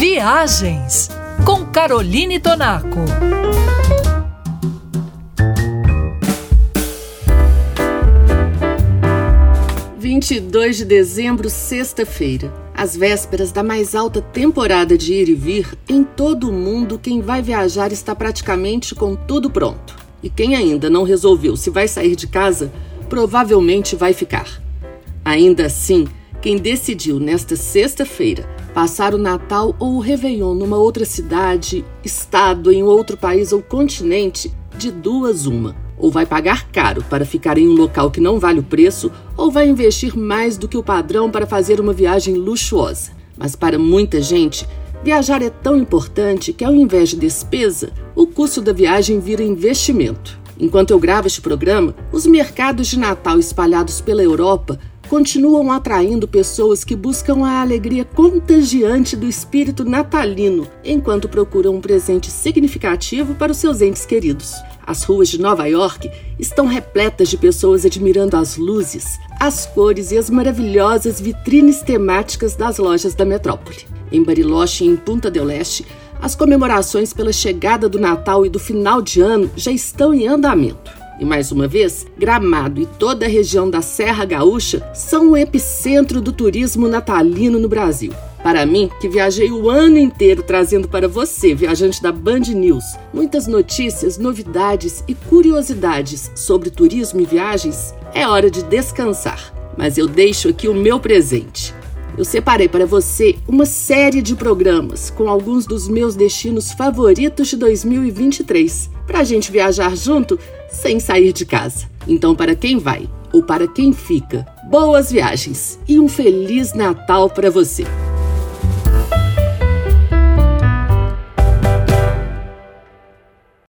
Viagens com Caroline Tonaco. Vinte e dois de dezembro, sexta-feira. Às vésperas da mais alta temporada de ir e vir, em todo o mundo, quem vai viajar está praticamente com tudo pronto. E quem ainda não resolveu se vai sair de casa, provavelmente vai ficar. Ainda assim, quem decidiu nesta sexta-feira passar o Natal ou o Réveillon numa outra cidade, estado, em outro país ou continente, de duas uma. Ou vai pagar caro para ficar em um local que não vale o preço, ou vai investir mais do que o padrão para fazer uma viagem luxuosa. Mas para muita gente, viajar é tão importante que, ao invés de despesa, o custo da viagem vira investimento. Enquanto eu gravo este programa, os mercados de Natal espalhados pela Europa continuam atraindo pessoas que buscam a alegria contagiante do espírito natalino, enquanto procuram um presente significativo para os seus entes queridos. As ruas de Nova York estão repletas de pessoas admirando as luzes, as cores e as maravilhosas vitrines temáticas das lojas da metrópole. Em Bariloche e em Punta del Este, as comemorações pela chegada do Natal e do final de ano já estão em andamento. E mais uma vez, Gramado e toda a região da Serra Gaúcha são o epicentro do turismo natalino no Brasil. Para mim, que viajei o ano inteiro trazendo para você, viajante da Band News, muitas notícias, novidades e curiosidades sobre turismo e viagens, é hora de descansar. Mas eu deixo aqui o meu presente eu separei para você uma série de programas com alguns dos meus destinos favoritos de 2023, para a gente viajar junto sem sair de casa. Então, para quem vai ou para quem fica, boas viagens e um Feliz Natal para você!